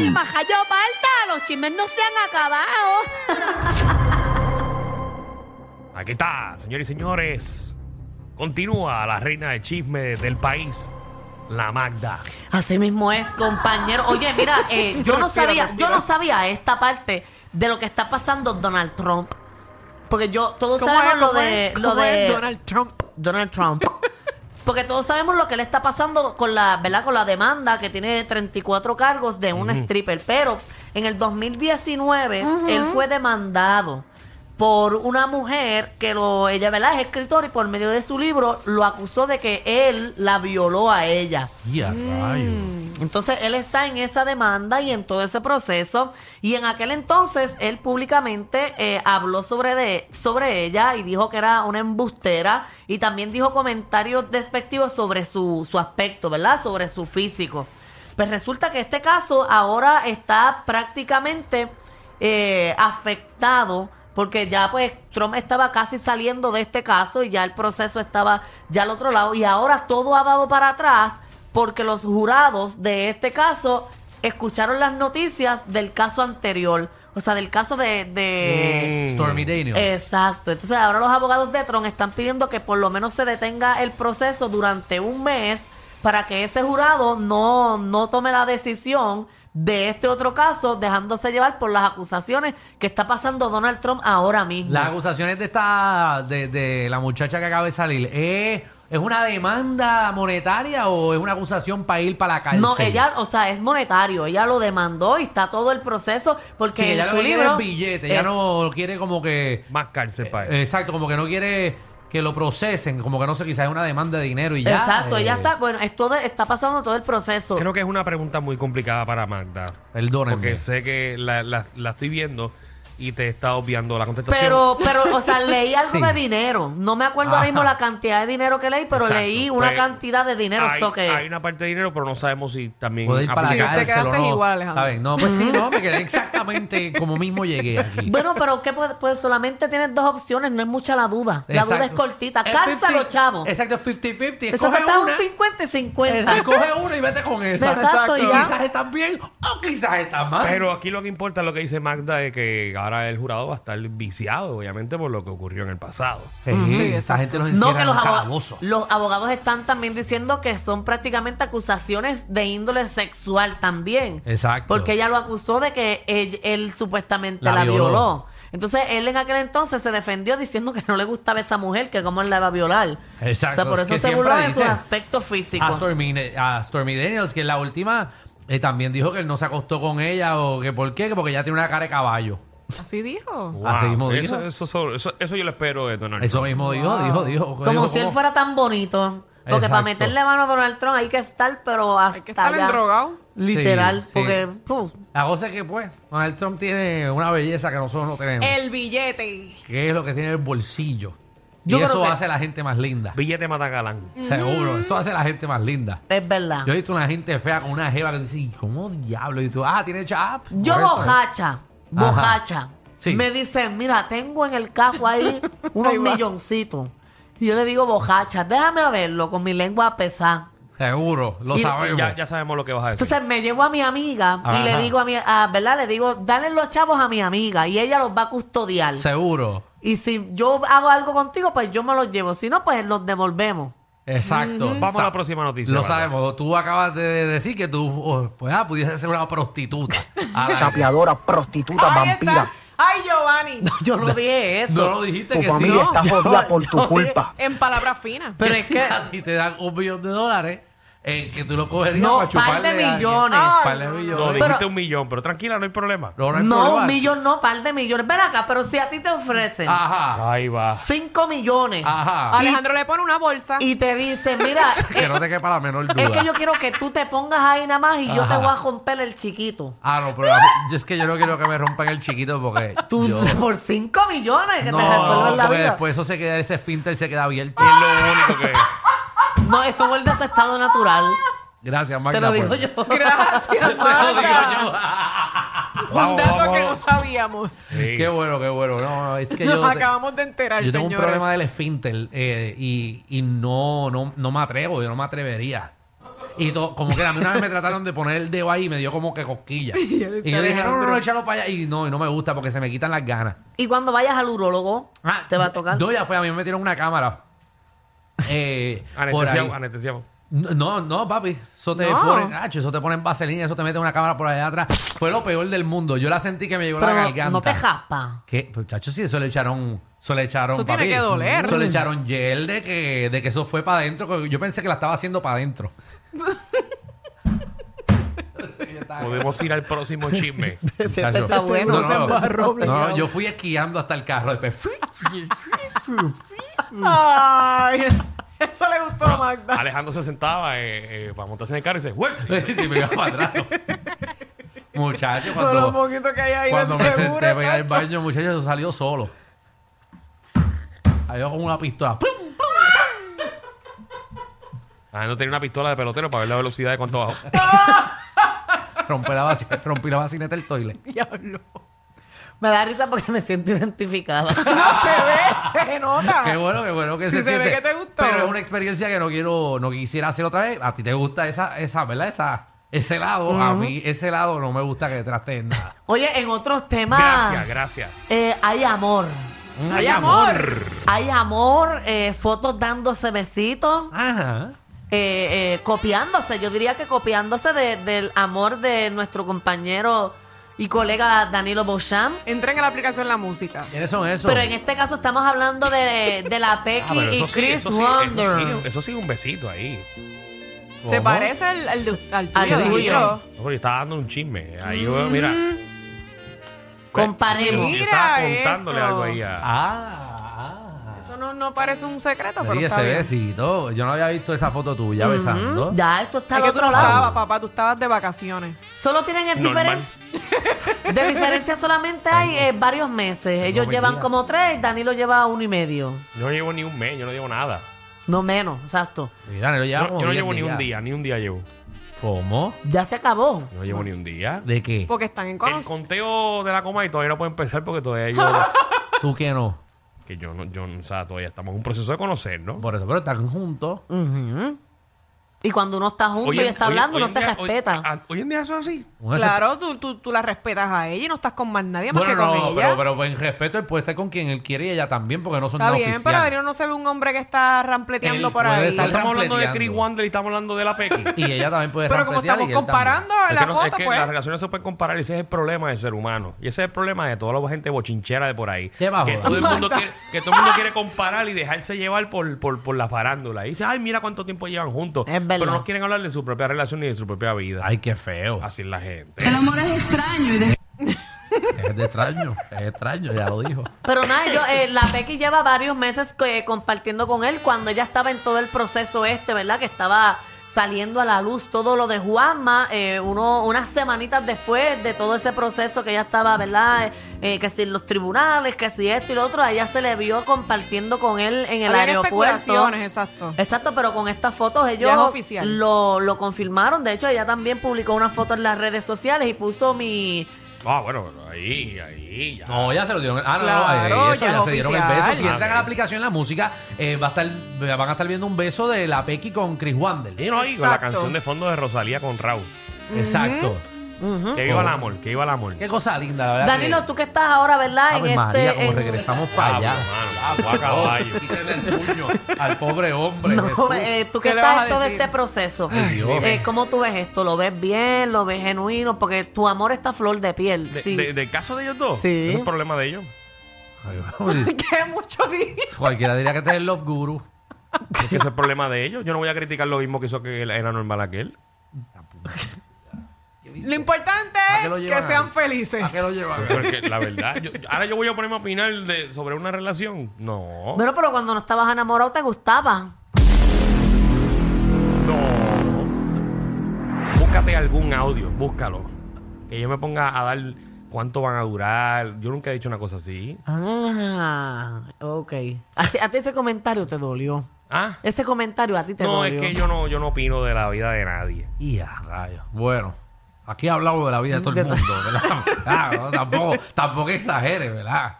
Majayo falta, los chismes no se han acabado. Aquí está, señores y señores. Continúa la reina de chisme del país, la Magda. Así mismo es, compañero. Oye, mira, eh, yo no sabía, yo no sabía esta parte de lo que está pasando Donald Trump. Porque yo, todos ¿Cómo sabemos lo ¿Cómo de, es? lo ¿Cómo de es Donald Trump? Donald Trump. Porque todos sabemos lo que le está pasando con la, ¿verdad? Con la demanda que tiene 34 cargos de una stripper. Pero en el 2019 él fue demandado por una mujer que lo, ella, ¿verdad? Es escritora y por medio de su libro lo acusó de que él la violó a ella. Y a rayos. Entonces él está en esa demanda y en todo ese proceso. Y en aquel entonces él públicamente eh, habló sobre, de, sobre ella y dijo que era una embustera. Y también dijo comentarios despectivos sobre su, su aspecto, ¿verdad? Sobre su físico. Pues resulta que este caso ahora está prácticamente eh, afectado porque ya pues Trump estaba casi saliendo de este caso y ya el proceso estaba ya al otro lado y ahora todo ha dado para atrás porque los jurados de este caso escucharon las noticias del caso anterior, o sea, del caso de... de- Mm. Stormy Daniels. Exacto, entonces ahora los abogados de Trump están pidiendo que por lo menos se detenga el proceso durante un mes para que ese jurado no, no tome la decisión de este otro caso, dejándose llevar por las acusaciones que está pasando Donald Trump ahora mismo. Las acusaciones de esta, de, de la muchacha que acaba de salir, ¿es, ¿es una demanda monetaria o es una acusación para ir para la cárcel? No, ella, o sea, es monetario. Ella lo demandó y está todo el proceso porque Sí, en ella lo su que quiere libro es billete, ella es- no quiere como que... Más cárcel para él. Exacto, como que no quiere que lo procesen, como que no sé, quizás es una demanda de dinero y ya. Exacto, eh, ella está, bueno, es todo- está pasando todo el proceso. Creo que es una pregunta muy complicada para Magda. Perdónenme. Porque sé que la, la- la estoy viendo y te está obviando la contestación. Pero, pero, o sea, leí algo Sí. de dinero. No me acuerdo ahora mismo Ajá. la cantidad de dinero que leí, pero Exacto. leí una Pues, cantidad de dinero. hay, so que- hay una parte de dinero, pero no sabemos si también Puede ir para aplica. Sí, te cárcel o quedaste no. igual, Alejandro. ¿Saben? No, pues sí, no, me quedé exactamente como mismo llegué aquí. Bueno, pero ¿qué puede? Pues solamente tienes dos opciones, no es mucha la duda. La duda es Exacto. cortita. Es Cálzalo, 50 chavo. Exacto, 50-50. Eso Escoge está un una. 50 y 50. Escoge una y vete con esa. Exacto, y ya. Quizás estás bien o quizás estás mal. Pero aquí lo que importa es lo que dice Magda es que ahora el jurado va a estar viciado, obviamente, por lo que ocurrió en el pasado. Sí, Sí, esa gente los encierra No, que en los, un aboga- calabozo. los abogados están también diciendo que son prácticamente acusaciones de índole sexual también. Exacto. Porque ella lo acusó de que él, él supuestamente la, La violó. violó. Entonces él en aquel entonces se defendió diciendo que no le gustaba esa mujer, que cómo él la iba a violar. Exacto, O sea, por eso que se siempre burló de sus dicen aspectos físicos. a Stormy, a Stormy Daniels, que en la última eh, también dijo que él no se acostó con ella o que por qué, que porque ella tiene una cara de caballo. Así dijo. Así mismo eso, dijo. eso, eso, eso- eso yo lo espero de Donald Eso Trump. mismo dijo, dijo, dijo. Como dijo si él fuera tan bonito. Porque para Exacto. meterle mano a Donald Trump hay que estar, pero hasta Hay que estar allá. endrogado. Literal. Sí, sí. porque, uf, La cosa es que, pues, Donald Trump tiene una belleza que nosotros no tenemos. El billete. Que es lo que tiene el bolsillo. Yo y creo eso que- hace a la gente más linda. Billete mata galán. Seguro. Eso hace a la gente más linda. es verdad. Yo he visto una gente fea con una jeva que dice, "¿Y ¿cómo diablo? Y tú, ah, tiene chap. Yo eso. Bojacha. Sí. Me dicen, mira, tengo en el cajo ahí unos Ahí va. milloncitos. Y yo le digo, bojacha, déjame verlo con mi lengua pesada. Seguro, lo Y- sabemos. Ya, ya sabemos lo que vas a decir. Entonces me llevo a mi amiga y Ajá. le digo a mi, a, ¿verdad? Le digo, dale los chavos a mi amiga y ella los va a custodiar. Seguro. Y si yo hago algo contigo, pues yo me los llevo. Si no, pues los devolvemos. Exacto. Vamos a la próxima noticia. Lo sabemos. Tú acabas de decir que tú, oh, pues, ah, pudiese ser una prostituta. A la- Chapeadora, prostituta, Ahí vampira. está. Ay, Giovanni. Yo no dije eso. no lo dijiste Tu que familia sí. está jodida por tu yo- culpa. En palabras finas. Pero es que- a ti te dan un millón de dólares, eh, que tú lo cogerías No, para par chuparle de a alguien. millones. Par de millones. No, Pero- dijiste un millón, pero tranquila, no hay problema. No, no hay No, problema. un millón no, par de millones. Ven acá, pero si a ti te ofrecen Ajá. Ahí va. cinco millones Ajá. Alejandro le pone una bolsa. y te dicen, mira, que no te quepa la menor duda. es que yo quiero que tú te pongas ahí nada más y yo te Ajá. voy a romper el chiquito. Ah, no, pero a mí- yo es que yo no quiero que me rompan el chiquito porque. Tú yo- por cinco millones que no, te resuelven la porque vida. después eso se queda, ese finter se queda abierto. Es lo único que. No, eso vuelve a ese estado natural. Gracias, Magda. Te lo digo por- yo. Gracias, Te lo digo Magda. yo. Un Vamos, dato vamos, que no vamos. sabíamos. Sí. Qué bueno, qué bueno. No, no, es que Nos yo. te- acabamos de enterar, Yo tengo un señores. problema del esfínter eh, y, y no, no, no me atrevo, yo no me atrevería. Y to- como que a mí una vez me trataron de poner el dedo ahí y me dio como que cosquilla. Y él y está yo dije, no, no, no, Alejandro. échalo para allá. Y no, y no me gusta porque se me quitan las ganas. Y cuando vayas al urólogo, Ah, te va a tocar. No, ya fue, a mí me metieron una cámara. Eh, por ahí. Anestesiado, anestesiado. No, no, papi. Eso te No. ponen, ah, eso te ponen vaselina, eso te mete una cámara por allá atrás. Fue lo peor del mundo. Yo la sentí que me llegó Pero la no, garganta. no te jaspa. ¿Qué? Pues, chacho, sí, eso le echaron. Eso le echaron. Eso tiene papi, que doler. Eso le echaron gel de que, de que eso fue para adentro. Yo pensé que la estaba haciendo para adentro. Podemos ir al próximo chisme. Ese Chacho. está bueno. No, se no, no, obligado. yo fui esquiando hasta el carro. Después, Ay, eso le gustó a Magda. Alejandro se sentaba eh, eh, para montarse en el carro y se ¡Uy! sí, me iba para atrás. Muchacho, Con lo cuando, que hay ahí cuando me senté para ir al baño, muchacho, eso salió solo. Ahí con una pistola. ¡Pum! Ah, no tenía una pistola de pelotero para ver la velocidad de cuánto bajó. Rompí la, vaci- rompí la vacineta del toile. Diablo. Me da risa porque me siento identificada. No se ve, se nota. Qué bueno, qué bueno que Sí se, se ve siente. que te gustó. Pero es una experiencia que no quiero, no quisiera hacer otra vez. A ti te gusta esa, esa, ¿verdad? Esa, ese lado. A mí, ese lado no me gusta que traste en nada. Oye, en otros temas. Gracias, gracias. eh, hay amor. Hay amor. Hay amor, eh, fotos dándose besitos, Ajá. eh, eh, copiándose. Yo diría que copiándose de- del amor de nuestro compañero y colega Danilo Beauchamp. Entren a la aplicación La Música. ¿Quiénes son esos? Pero en este caso estamos hablando de, de la Pequi Ah, pero y eso sí, Chris eso sí, Wonder. eso sí, eso sí, un besito ahí. Se ¿Cómo? parece al, al, de- al Al tuyo, tuyo. Danilo. No, porque estaba dando un chisme. Ahí yo, mira. Comparemos. Yo estaba Mira contándole esto. algo ahí a. Ah, ah. Eso no, no parece un secreto, pero está ese bien. besito. Yo no había visto esa foto tuya besando. Ya, esto está Es al que tú otro no lado. estabas, papá, tú estabas de vacaciones. Solo tienen el Normal. diferencia. De diferencia solamente hay eh, varios meses. Ellos me llevan digas. como tres, Danilo lleva uno y medio. Yo no llevo ni un mes, yo no llevo nada. No menos, exacto. Mira, Yo, no llevo ni un día, ni un día llevo. ¿Cómo? Ya se acabó. No llevo ni un día. ¿De qué? Porque están en El conocimiento. conteo de la coma y todavía no puede empezar porque todavía yo. ¿Tú qué no? que yo no, yo, no- o sea, todavía estamos en un proceso de conocernos. Por eso, pero están juntos. Ujú. Y cuando uno está junto y está hablando, hoy no en se día- hoy- respeta. Hoy en día eso es así. Claro, tú, tú, tú la respetas a ella y no estás con más nadie más Bueno, que con no, ella. pero, pero en respeto él puede estar con quien él quiere y ella también, porque no son Está nada bien, oficial. pero Adriano no se ve un hombre que está rampleteando Él por puede ahí. estar Estamos hablando de rampleteando. Chris Wander y estamos hablando de la Pequi. Y ella también puede Pero como y estamos él comparando Es la que, no- foto, es que pues. las relaciones se pueden comparar y ese es el problema del ser humano. Y ese es el problema de toda la gente bochinchera de por ahí. ¿Qué va, que, todo el mundo quiere, que todo el mundo quiere comparar y dejarse llevar por, por, por la farándula. Y dice, ay, mira cuánto tiempo llevan juntos. Es verdad. Pero no quieren hablar de su propia relación ni de su propia vida. Ay, qué feo. Así es la gente. El amor es extraño y de- Es de extraño, es extraño, ya lo dijo. Pero nada, yo, eh, la Becky lleva varios meses eh, compartiendo con él cuando ella estaba en todo el proceso este, ¿verdad? Que estaba saliendo a la luz todo lo de Juanma, eh, uno, unas semanitas después de todo ese proceso que ella estaba, ¿verdad? Eh, que si en los tribunales, que si esto y lo otro, a ella se le vio compartiendo con él en el Habían aeropuerto. exacto. Exacto, pero con estas fotos ellos oficial. Lo, lo confirmaron. De hecho, ella también publicó una foto en las redes sociales y puso mi... Ah, bueno, ahí, ahí, ya. No, ya se lo dieron. Ah, no, Claro, no, eh, eso, ya ya, es se dieron el oficial. beso. Si entran a la aplicación La Música, eh, va a estar, van a estar viendo un beso de la Pequi con Chris Wander. Y no, y con la Exacto. canción de fondo de Rosalía con Raúl. Exacto. Que viva el amor, que viva el amor. Qué cosa linda, la verdad. Danilo, que- tú que estás ahora, ¿verdad? Ave en María, este... como en- regresamos para allá. Vamos, mano, vamos a caballo. Quítale el puño al pobre hombre. No, Jesús. eh, tú que ¿Qué le estás a en todo decir? este proceso, Ay, Dios. eh, ¿cómo tú ves esto? ¿Lo ves bien? ¿Lo ves genuino? Porque tu amor está a flor de piel. De- sí. de- ¿Del caso de ellos dos? Sí. Es el problema de ellos. Ay, Que mucho dije. Cualquiera diría que este es el Love Guru. Es que ese es el problema de ellos. Yo no voy a criticar lo mismo que hizo que él era normal aquel. Lo importante es que sean ahí? felices. ¿A qué lo llevan? Porque la verdad, yo- ahora yo voy a ponerme a opinar de, sobre una relación. No. Bueno, pero cuando no estabas enamorado te gustaba. No. Búscate algún audio, búscalo. Que yo me ponga a dar cuánto van a durar. Yo nunca he dicho una cosa así. Ah, ok. Así- a ti ese comentario te dolió. Ah. Ese comentario a ti te No, es dolió. que yo no, yo no opino de la vida de nadie. Y a rayos. Bueno, aquí he hablado de la vida de todo el mundo, ¿verdad? Ah, tampoco, tampoco exagere, ¿verdad?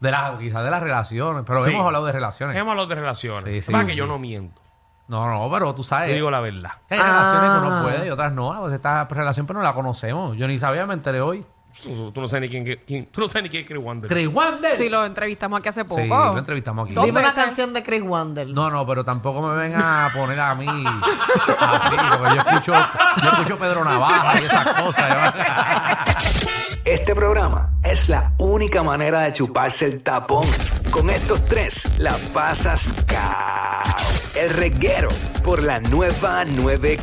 De las, quizás de las relaciones, pero Sí. hemos hablado de relaciones. Hemos hablado de relaciones. Sí, sí. Para que yo no miento. No, no, pero tú sabes. Yo digo la verdad. hay relaciones que Ah. uno puede y otras no. Esta relación pero no la conocemos. Yo ni sabía, me enteré hoy. Tú, tú no sabes ni quién, quién- tú no sabes ni quién es Chris Wander. Chris Wander. Sí, lo entrevistamos aquí hace poco. Sí, lo entrevistamos aquí. Dime una veces. canción de Chris Wander. No, no, pero tampoco me ven a poner a mí así, porque yo escucho, yo escucho Pedro Navaja y esas cosas. Este programa es la única manera de chuparse el tapón. Con estos tres la pasas cao. El reguero por la nueva 9.